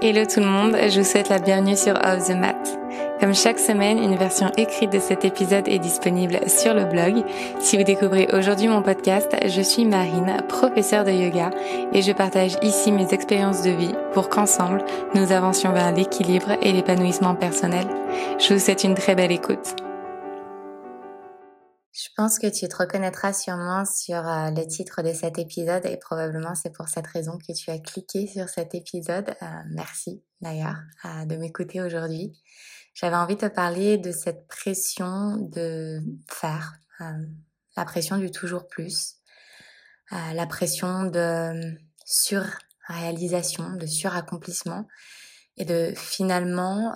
Hello tout le monde, je vous souhaite la bienvenue sur Off the Mat. Comme chaque semaine, une version écrite de cet épisode est disponible sur le blog. Si vous découvrez aujourd'hui mon podcast, je suis Marine, professeure de yoga, et je partage ici mes expériences de vie pour qu'ensemble, nous avancions vers l'équilibre et l'épanouissement personnel. Je vous souhaite une très belle écoute. Je pense que tu te reconnaîtras sûrement sur euh, le titre de cet épisode et probablement c'est pour cette raison que tu as cliqué sur cet épisode. Euh, merci d'ailleurs euh, de m'écouter aujourd'hui. J'avais envie de te parler de cette pression de faire, la pression du toujours plus, la pression de surréalisation, de suraccomplissement et de finalement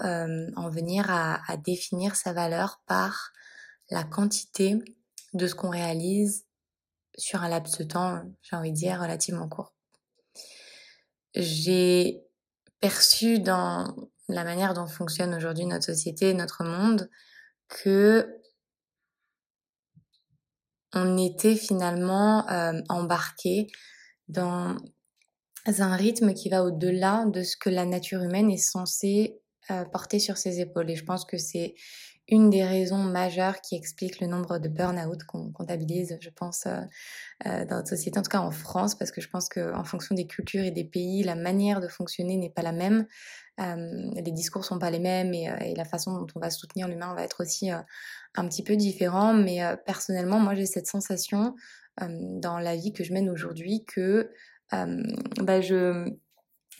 en venir à, à définir sa valeur par la quantité de ce qu'on réalise sur un laps de temps, j'ai envie de dire, relativement court. J'ai perçu dans la manière dont fonctionne aujourd'hui notre société, notre monde, que on était finalement euh, embarqué dans un rythme qui va au-delà de ce que la nature humaine est censée euh, porter sur ses épaules. Et je pense que c'est une des raisons majeures qui explique le nombre de burn-out qu'on comptabilise, je pense, euh, euh, dans notre société, en tout cas en France, parce que je pense qu'en fonction des cultures et des pays, la manière de fonctionner n'est pas la même. Euh, les discours sont pas les mêmes et, la façon dont on va soutenir l'humain va être aussi un petit peu différent. Mais personnellement, moi, j'ai cette sensation dans la vie que je mène aujourd'hui que bah, je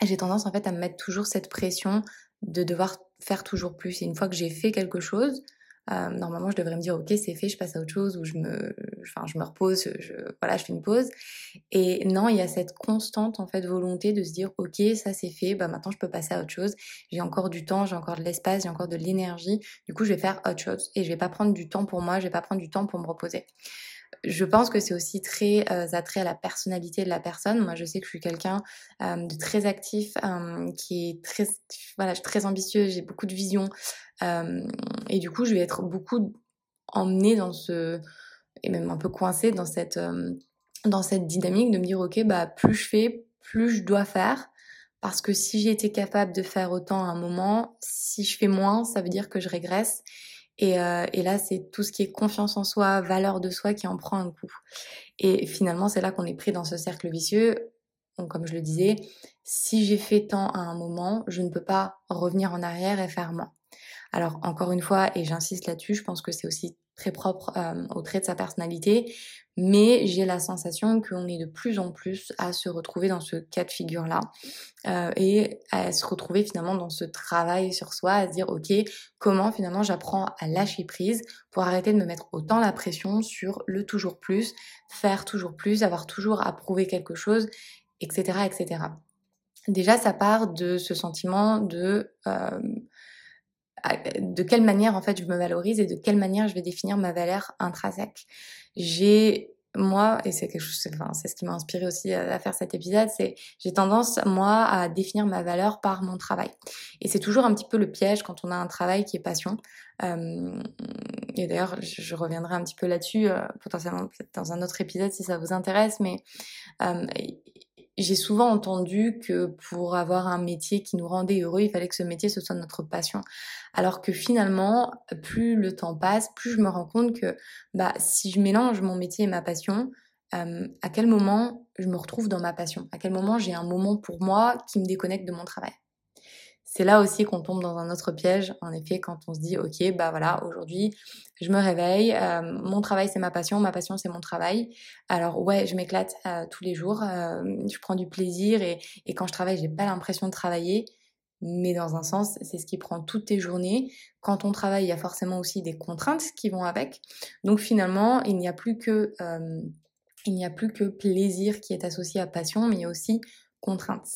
j'ai tendance en fait à me mettre toujours cette pression de devoir faire toujours plus. Et une fois que j'ai fait quelque chose, euh, normalement, je devrais me dire, ok, c'est fait, je passe à autre chose, ou je me, enfin, je me repose, je, voilà, je fais une pause. Et non, il y a cette constante, en fait, volonté de se dire, ok, ça c'est fait, bah maintenant je peux passer à autre chose. J'ai encore du temps, j'ai encore de l'espace, j'ai encore de l'énergie. Du coup, je vais faire autre chose. Et je vais pas prendre du temps pour moi, je vais pas prendre du temps pour me reposer je pense que c'est aussi très euh, attrait à la personnalité de la personne. Moi, je sais que je suis quelqu'un euh, de très actif, euh, qui est très, voilà, très ambitieuse, j'ai beaucoup de vision, euh, et du coup, je vais être beaucoup emmenée dans ce, et même un peu coincée dans cette, euh, dans cette dynamique de me dire, ok, bah plus je fais, plus je dois faire. Parce que si j'ai été capable de faire autant à un moment, si je fais moins, ça veut dire que je régresse. Et, euh, et là, c'est tout ce qui est confiance en soi, valeur de soi qui en prend un coup. Et finalement, c'est là qu'on est pris dans ce cercle vicieux. Comme je le disais, si j'ai fait tant à un moment, je ne peux pas revenir en arrière et faire moins. Alors, encore une fois, et j'insiste là-dessus, je pense que c'est aussi très propre euh, au trait de sa personnalité, mais j'ai la sensation qu'on est de plus en plus à se retrouver dans ce cas de figure-là euh, et à se retrouver finalement dans ce travail sur soi, à se dire ok, comment finalement j'apprends à lâcher prise pour arrêter de me mettre autant la pression sur le toujours plus, faire toujours plus, avoir toujours à prouver quelque chose, etc., etc. Déjà, ça part de ce sentiment de euh, de quelle manière en fait je me valorise et de quelle manière je vais définir ma valeur intrinsèque. J'ai moi, et c'est quelque chose, enfin, c'est ce qui m'a inspiré aussi à faire cet épisode, c'est j'ai tendance moi à définir ma valeur par mon travail. Et c'est toujours un petit peu le piège quand on a un travail qui est passion. Euh, et d'ailleurs, je, reviendrai un petit peu là-dessus euh, potentiellement dans un autre épisode si ça vous intéresse, mais euh, j'ai souvent entendu que pour avoir un métier qui nous rendait heureux, il fallait que ce métier ce soit notre passion. Alors que finalement, plus le temps passe, plus je me rends compte que bah si je mélange mon métier et ma passion, euh, à quel moment je me retrouve dans ma passion? À quel moment j'ai un moment pour moi qui me déconnecte de mon travail? C'est là aussi qu'on tombe dans un autre piège, en effet, quand on se dit, ok, bah voilà, aujourd'hui, je me réveille, euh, mon travail c'est ma passion, ma passion c'est mon travail. Alors ouais, je m'éclate euh, tous les jours, euh, je prends du plaisir et, et quand je travaille, j'ai pas l'impression de travailler, mais dans un sens, c'est ce qui prend toutes tes journées. Quand on travaille, il y a forcément aussi des contraintes qui vont avec. Donc finalement, il n'y a plus que il n'y a plus que plaisir qui est associé à passion, mais il y a aussi contraintes.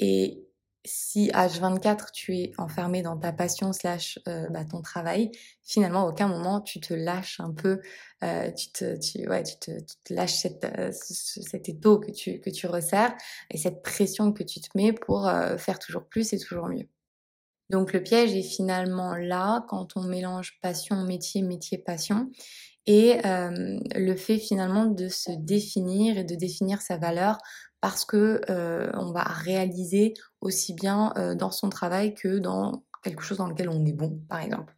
Et si H24 tu es enfermé dans ta passion slash euh, bah, ton travail, finalement à aucun moment tu te lâches un peu, euh, tu, te, tu, ouais, tu, te, tu te lâches cette, euh, cet étau que tu, que tu resserres et cette pression que tu te mets pour euh, faire toujours plus et toujours mieux. Donc le piège est finalement là quand on mélange passion, métier, métier, passion et le fait finalement de se définir et de définir sa valeur parce que on va réaliser aussi bien dans son travail que dans quelque chose dans lequel on est bon, par exemple.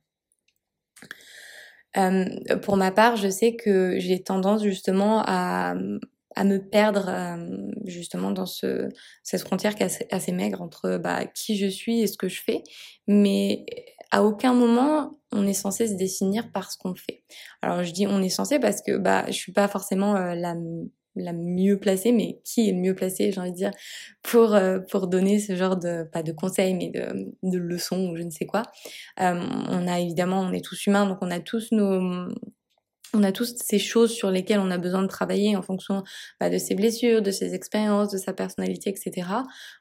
pour ma part, je sais que j'ai tendance justement à, à me perdre justement dans ce, cette frontière qui est assez, maigre entre bah, qui je suis et ce que je fais. Mais à aucun moment on est censé se définir par ce qu'on fait. Alors je dis on est censé parce que bah je suis pas forcément la la mieux placée, mais qui est le mieux placé, j'ai envie de dire, pour, pour donner ce genre de, pas de conseils, mais de, de leçons ou je ne sais quoi. on a évidemment, on est tous humains, donc on a tous nos, on a tous ces choses sur lesquelles on a besoin de travailler en fonction bah, de ses blessures, de ses expériences, de sa personnalité, etc.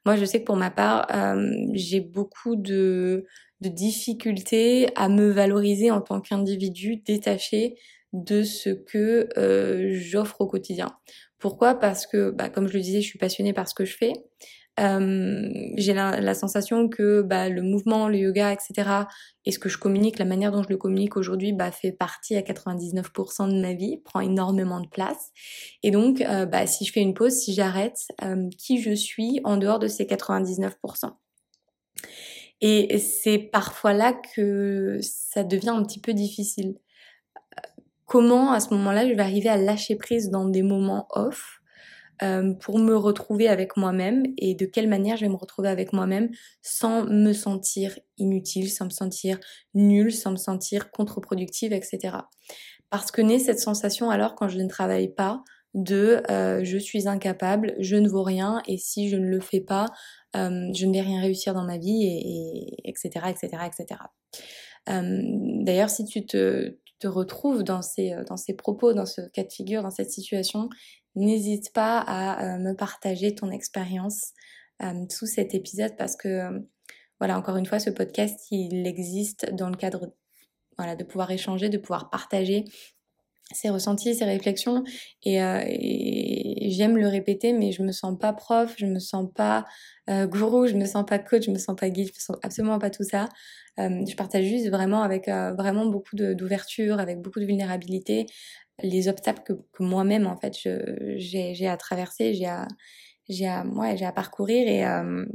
Moi, je sais que pour ma part, euh, j'ai beaucoup de, de difficultés à me valoriser en tant qu'individu détaché de ce que euh, j'offre au quotidien. Pourquoi? Parce que, bah, comme je le disais, je suis passionnée par ce que je fais. Euh, j'ai la, sensation que bah, le mouvement, le yoga, etc. et ce que je communique, la manière dont je le communique aujourd'hui, bah, fait partie à 99% de ma vie, prend énormément de place. Et donc, euh, bah, si je fais une pause, si j'arrête, euh, qui je suis en dehors de ces 99%. Et c'est parfois là que ça devient un petit peu difficile. Comment à ce moment-là je vais arriver à lâcher prise dans des moments off euh, pour me retrouver avec moi-même et de quelle manière je vais me retrouver avec moi-même sans me sentir inutile, sans me sentir nulle, sans me sentir contre-productive, etc. Parce que naît cette sensation alors quand je ne travaille pas de euh, je suis incapable, je ne vaux rien et si je ne le fais pas, euh, je ne vais rien réussir dans ma vie et, etc etc etc. D'ailleurs si tu te, te retrouves dans ces, dans ces propos, dans ce cas de figure, dans cette situation, n'hésite pas à euh, me partager ton expérience euh, sous cet épisode parce que, euh, voilà, encore une fois, ce podcast, il existe dans le cadre voilà, de pouvoir échanger, de pouvoir partager ses ressentis, ses réflexions. Et, j'aime le répéter, mais je me sens pas prof, je me sens pas gourou, je me sens pas coach, je me sens pas guide, je sens absolument pas tout ça. je partage juste vraiment avec vraiment beaucoup d'ouverture, avec beaucoup de vulnérabilité, les obstacles que, que moi-même en fait j'ai à traverser, j'ai à j'ai à ouais, j'ai à parcourir et euh,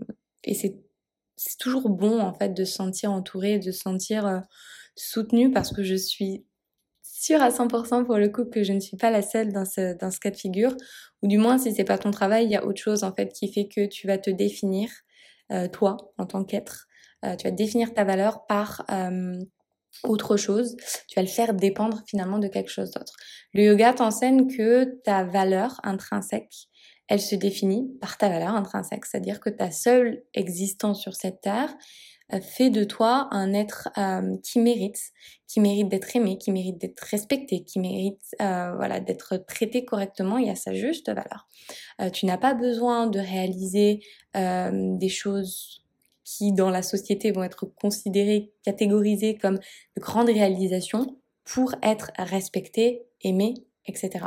et c'est c'est toujours bon en fait de se sentir entouré, de se sentir euh, soutenu parce que je suis sûre à 100% pour le coup que je ne suis pas la seule dans ce dans ce cas de figure. Ou du moins si c'est pas ton travail, il y a autre chose en fait qui fait que tu vas te définir euh, toi en tant qu'être, euh, tu vas définir ta valeur par autre chose, tu vas le faire dépendre finalement de quelque chose d'autre. Le yoga t'enseigne que ta valeur intrinsèque, elle se définit par ta valeur intrinsèque, c'est-à-dire que ta seule existence sur cette terre euh, fait de toi un être euh, qui mérite, qui mérite d'être aimé, qui mérite d'être respecté, qui mérite euh, voilà d'être traité correctement et à sa juste valeur. tu n'as pas besoin de réaliser des choses qui dans la société vont être considérées, catégorisées comme de grandes réalisations pour être respectées, aimées, etc.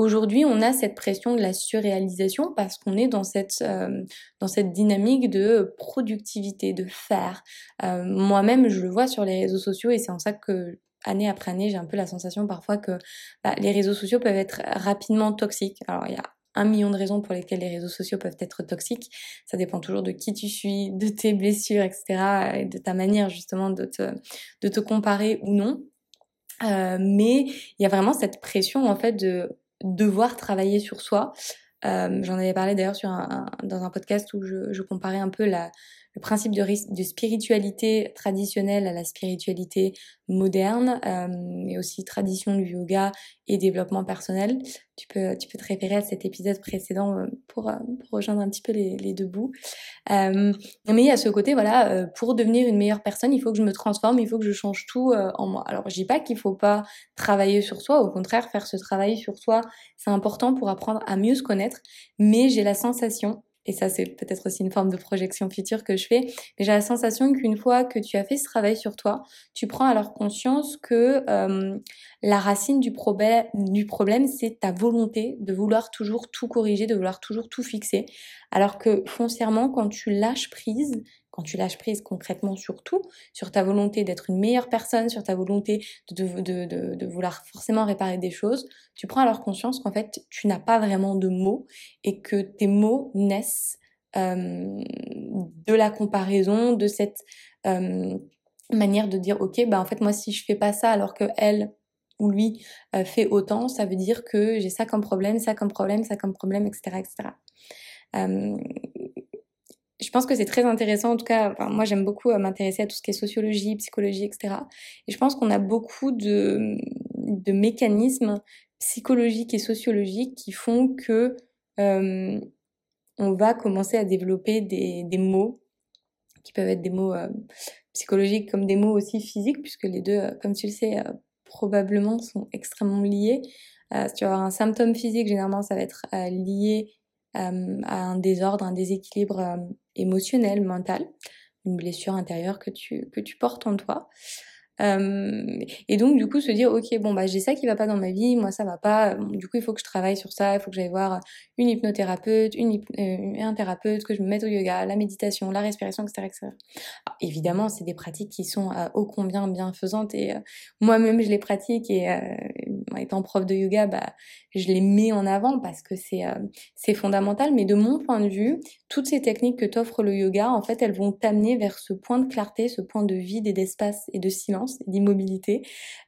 Aujourd'hui, on a cette pression de la surréalisation parce qu'on est dans cette euh, dans cette dynamique de productivité, de faire. Euh, moi-même, je le vois sur les réseaux sociaux et c'est en ça que année après année, j'ai un peu la sensation parfois que bah, les réseaux sociaux peuvent être rapidement toxiques. Alors il y a un million de raisons pour lesquelles les réseaux sociaux peuvent être toxiques. Ça dépend toujours de qui tu suis, de tes blessures, etc. et de ta manière justement de te, de te comparer ou non. Euh, mais il y a vraiment cette pression en fait de devoir travailler sur soi. Euh, J'en avais parlé d'ailleurs un, dans un podcast où je comparais un peu la, le principe de, de, spiritualité traditionnelle à la spiritualité moderne, euh, et aussi tradition du yoga et développement personnel. Tu peux, tu peux te référer à cet épisode précédent euh, pour, euh, pour rejoindre un petit peu les, les deux bouts. Euh, mais à ce côté, voilà, euh, pour devenir une meilleure personne, il faut que je me transforme, il faut que je change tout en moi. Alors, je dis pas qu'il faut pas travailler sur soi, au contraire, faire ce travail sur soi, c'est important pour apprendre à mieux se connaître, mais j'ai la sensation et ça c'est peut-être aussi une forme de projection future que je fais, mais j'ai la sensation qu'une fois que tu as fait ce travail sur toi, tu prends alors conscience que euh, la racine du, problème, du problème, c'est ta volonté de vouloir toujours tout corriger, de vouloir toujours tout fixer. Alors que foncièrement, quand tu lâches prise, quand tu lâches prise concrètement sur tout, sur ta volonté d'être une meilleure personne, sur ta volonté de, vouloir forcément réparer des choses, tu prends alors conscience qu'en fait, tu n'as pas vraiment de mots et que tes mots naissent de la comparaison, de cette manière de dire, ok, bah en fait, moi, si je fais pas ça alors que elle ou lui fait autant, ça veut dire que j'ai ça comme problème, ça comme problème, ça comme problème, etc. etc. Je pense que c'est très intéressant, en tout cas, moi j'aime beaucoup euh, m'intéresser à tout ce qui est sociologie, psychologie, etc. Et je pense qu'on a beaucoup de, de, mécanismes psychologiques et sociologiques qui font que euh, on va commencer à développer des, mots qui peuvent être des mots euh, psychologiques comme des mots aussi physiques, puisque les deux, comme tu le sais, probablement sont extrêmement liés. si tu vas avoir un symptôme physique, généralement ça va être lié à un désordre, un déséquilibre émotionnel, mental, une blessure intérieure que tu, que tu portes en toi. Euh, et donc du coup se dire ok bon bah j'ai ça qui va pas dans ma vie, moi ça va pas, du coup il faut que je travaille sur ça, il faut que j'aille voir une hypnothérapeute, une, euh, un thérapeute, que je me mette au yoga, la méditation, la respiration, etc. etc. évidemment c'est des pratiques qui sont euh, ô combien bienfaisantes et moi-même je les pratique et étant prof de yoga bah je les mets en avant parce que c'est c'est fondamental mais de mon point de vue toutes ces techniques que t'offre le yoga en fait elles vont t'amener vers ce point de clarté, ce point de vide et d'espace et de silence d'immobilité,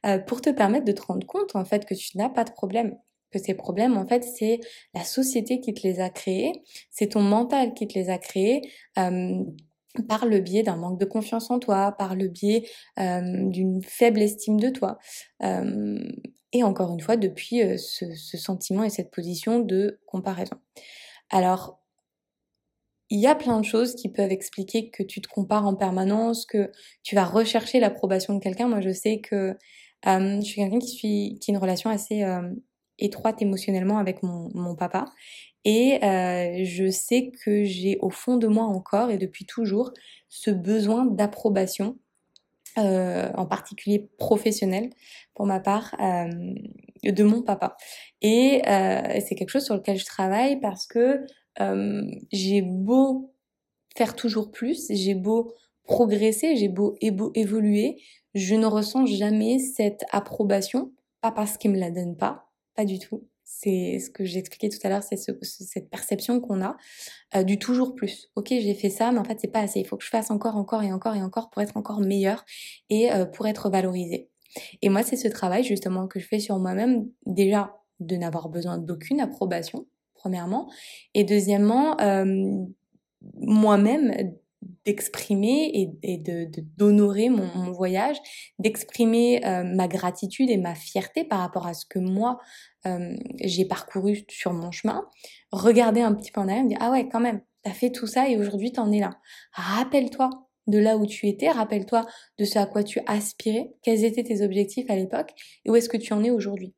euh, pour te permettre de te rendre compte en fait que tu n'as pas de problème que ces problèmes, en fait, c'est la société qui te les a créés, c'est ton mental qui te les a créés. Euh, par le biais d'un manque de confiance en toi, par le biais euh, d'une faible estime de toi. Et encore une fois, depuis ce, ce, sentiment et cette position de comparaison. Alors, il y a plein de choses qui peuvent expliquer que tu te compares en permanence, que tu vas rechercher l'approbation de quelqu'un. Moi, je sais que euh, je suis quelqu'un qui qui a une relation assez euh, étroite émotionnellement avec mon, papa. Et euh, je sais que j'ai au fond de moi encore et depuis toujours ce besoin d'approbation, euh, en particulier professionnel pour ma part, euh, de mon papa. Et c'est quelque chose sur lequel je travaille parce que euh, j'ai beau faire toujours plus, j'ai beau progresser, j'ai beau évoluer, je ne ressens jamais cette approbation, pas parce qu'il me la donne pas, pas du tout. C'est ce que j'expliquais tout à l'heure, c'est ce, cette perception qu'on a euh, du toujours plus. Ok, j'ai fait ça, mais en fait c'est pas assez. Il faut que je fasse encore, encore et encore et encore pour être encore meilleur et euh, pour être valorisé. Et moi, c'est ce travail justement que je fais sur moi-même, déjà de n'avoir besoin d'aucune approbation, premièrement. Et deuxièmement, euh, moi-même, d'exprimer et, de d'honorer mon, mon, voyage, d'exprimer euh, ma gratitude et ma fierté par rapport à ce que moi euh, j'ai parcouru sur mon chemin, regarder un petit peu en arrière et me dire ah ouais quand même t'as fait tout ça et aujourd'hui t'en es là. Rappelle-toi de là où tu étais, rappelle-toi de ce à quoi tu aspirais, quels étaient tes objectifs à l'époque et où est-ce que tu en es aujourd'hui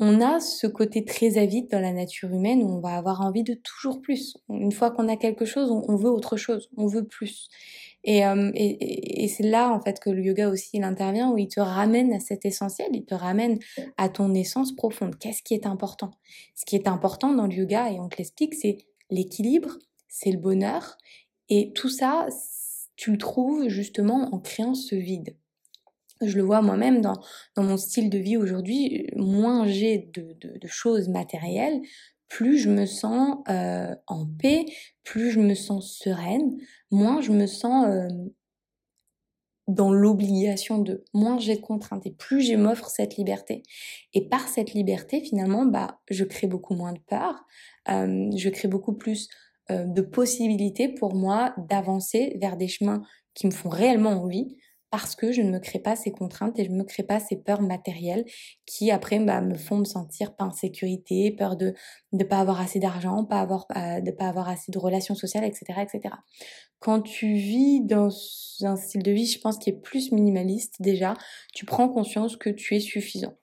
on a ce côté très avide dans la nature humaine où on va avoir envie de toujours plus. Une fois qu'on a quelque chose, on, veut autre chose, on veut plus. Euh, et, et, c'est là en fait que le yoga aussi il intervient où il te ramène à cet essentiel, il te ramène à ton essence profonde. Qu'est-ce qui est important? Ce qui est important dans le yoga et on te l'explique, c'est l'équilibre, c'est le bonheur et tout ça, tu le trouves justement en créant ce vide je le vois moi-même dans, dans mon style de vie aujourd'hui, moins j'ai de, de, choses matérielles, plus je me sens euh, en paix, plus je me sens sereine, moins je me sens euh, dans l'obligation de, moins j'ai de contraintes et plus je m'offre cette liberté. Et par cette liberté, finalement, bah, je crée beaucoup moins de peur, euh, je crée beaucoup plus de possibilités pour moi d'avancer vers des chemins qui me font réellement envie, parce que je ne me crée pas ces contraintes et je ne me crée pas ces peurs matérielles qui après bah, me font me sentir pas en sécurité, peur de ne pas avoir assez d'argent, pas avoir euh, de pas avoir assez de relations sociales, etc., etc. Quand tu vis dans un style de vie, je pense qui est plus minimaliste déjà, tu prends conscience que tu es suffisant.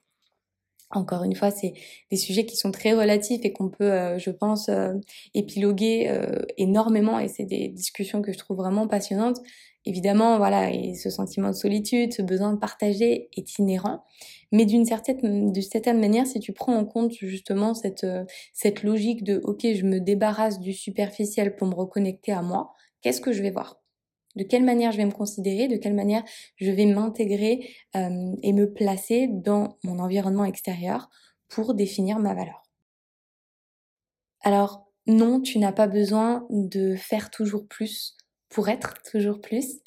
Encore une fois, c'est des sujets qui sont très relatifs et qu'on peut, euh, je pense, euh, épiloguer énormément et c'est des discussions que je trouve vraiment passionnantes Évidemment, voilà, ce sentiment de solitude, ce besoin de partager est inhérent, mais d'une certaine, certaine manière, si tu prends en compte justement cette, euh, cette logique de ok, je me débarrasse du superficiel pour me reconnecter à moi, qu'est-ce que je vais voir? De quelle manière je vais me considérer, de quelle manière je vais m'intégrer euh, et me placer dans mon environnement extérieur pour définir ma valeur? Alors non, tu n'as pas besoin de faire toujours plus pour être toujours plus.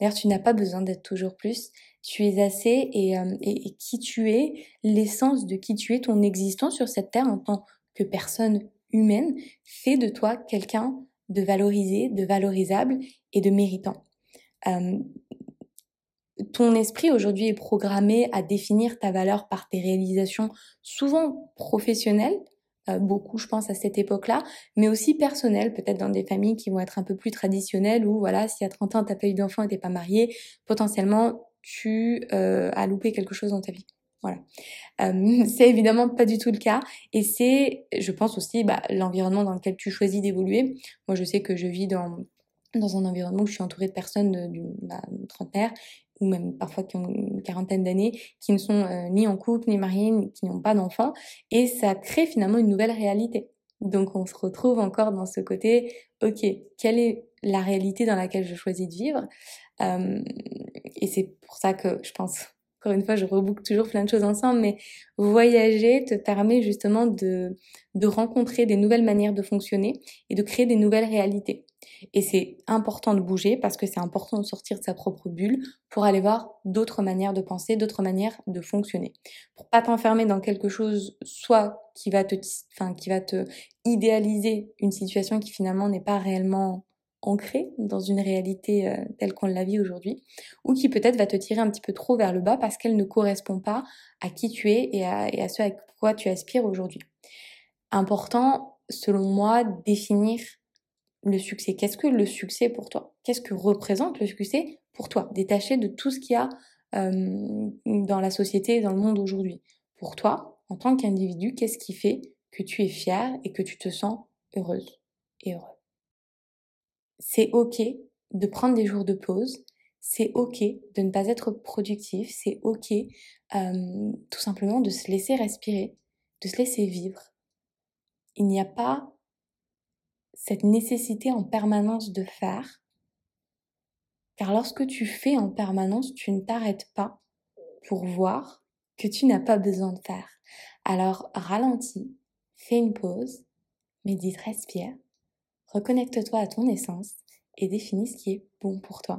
D'ailleurs, tu n'as pas besoin d'être toujours plus. Tu es assez et, euh, et, qui tu es, l'essence de qui tu es, ton existence sur cette terre en tant que personne humaine, fait de toi quelqu'un de valorisé, de valorisable et de méritant. Euh, ton esprit aujourd'hui est programmé à définir ta valeur par tes réalisations souvent professionnelles, beaucoup je pense à cette époque-là, mais aussi personnelles, peut-être dans des familles qui vont être un peu plus traditionnelles où voilà, si à 30 ans t'as pas eu d'enfant et t'es pas marié, potentiellement tu euh, as loupé quelque chose dans ta vie. Voilà. Euh, c'est évidemment pas du tout le cas. Et c'est, je pense aussi, bah, l'environnement dans lequel tu choisis d'évoluer. Moi, je sais que je vis dans, dans un environnement où je suis entourée de personnes d'une bah, trentenaire ou même parfois qui ont une quarantaine d'années, qui ne sont euh, ni en couple, ni mariés, qui n'ont pas d'enfants. Et ça crée finalement une nouvelle réalité. Donc on se retrouve encore dans ce côté, ok, quelle est la réalité dans laquelle je choisis de vivre? Et c'est pour ça que je pense encore une fois, je reboucle toujours plein de choses ensemble, mais voyager te permet justement de, de rencontrer des nouvelles manières de fonctionner et de créer des nouvelles réalités. Et c'est important de bouger parce que c'est important de sortir de sa propre bulle pour aller voir d'autres manières de penser, d'autres manières de fonctionner. Pour pas t'enfermer dans quelque chose, soit qui va te, enfin, qui va te idéaliser une situation qui finalement n'est pas réellement ancrée dans une réalité euh, telle qu'on la vit aujourd'hui, ou qui peut-être va te tirer un petit peu trop vers le bas parce qu'elle ne correspond pas à qui tu es et à, et à ce à quoi tu aspires aujourd'hui. Important, selon moi, définir le succès? Qu'est-ce que le succès pour toi? Qu'est-ce que représente le succès pour toi? Détaché de tout ce qu'il y a euh, dans la société dans le monde aujourd'hui. Pour toi, en tant qu'individu, qu'est-ce qui fait que tu es fier et que tu te sens heureuse et heureux? C'est ok de prendre des jours de pause, c'est ok de ne pas être productif, c'est ok euh, tout simplement de se laisser respirer, de se laisser vivre. Il n'y a pas cette nécessité en permanence de faire, car lorsque tu fais en permanence, tu ne t'arrêtes pas pour voir que tu n'as pas besoin de faire. Alors ralentis, fais une pause, médite, respire, Reconnecte-toi à ton essence et définis ce qui est bon pour toi.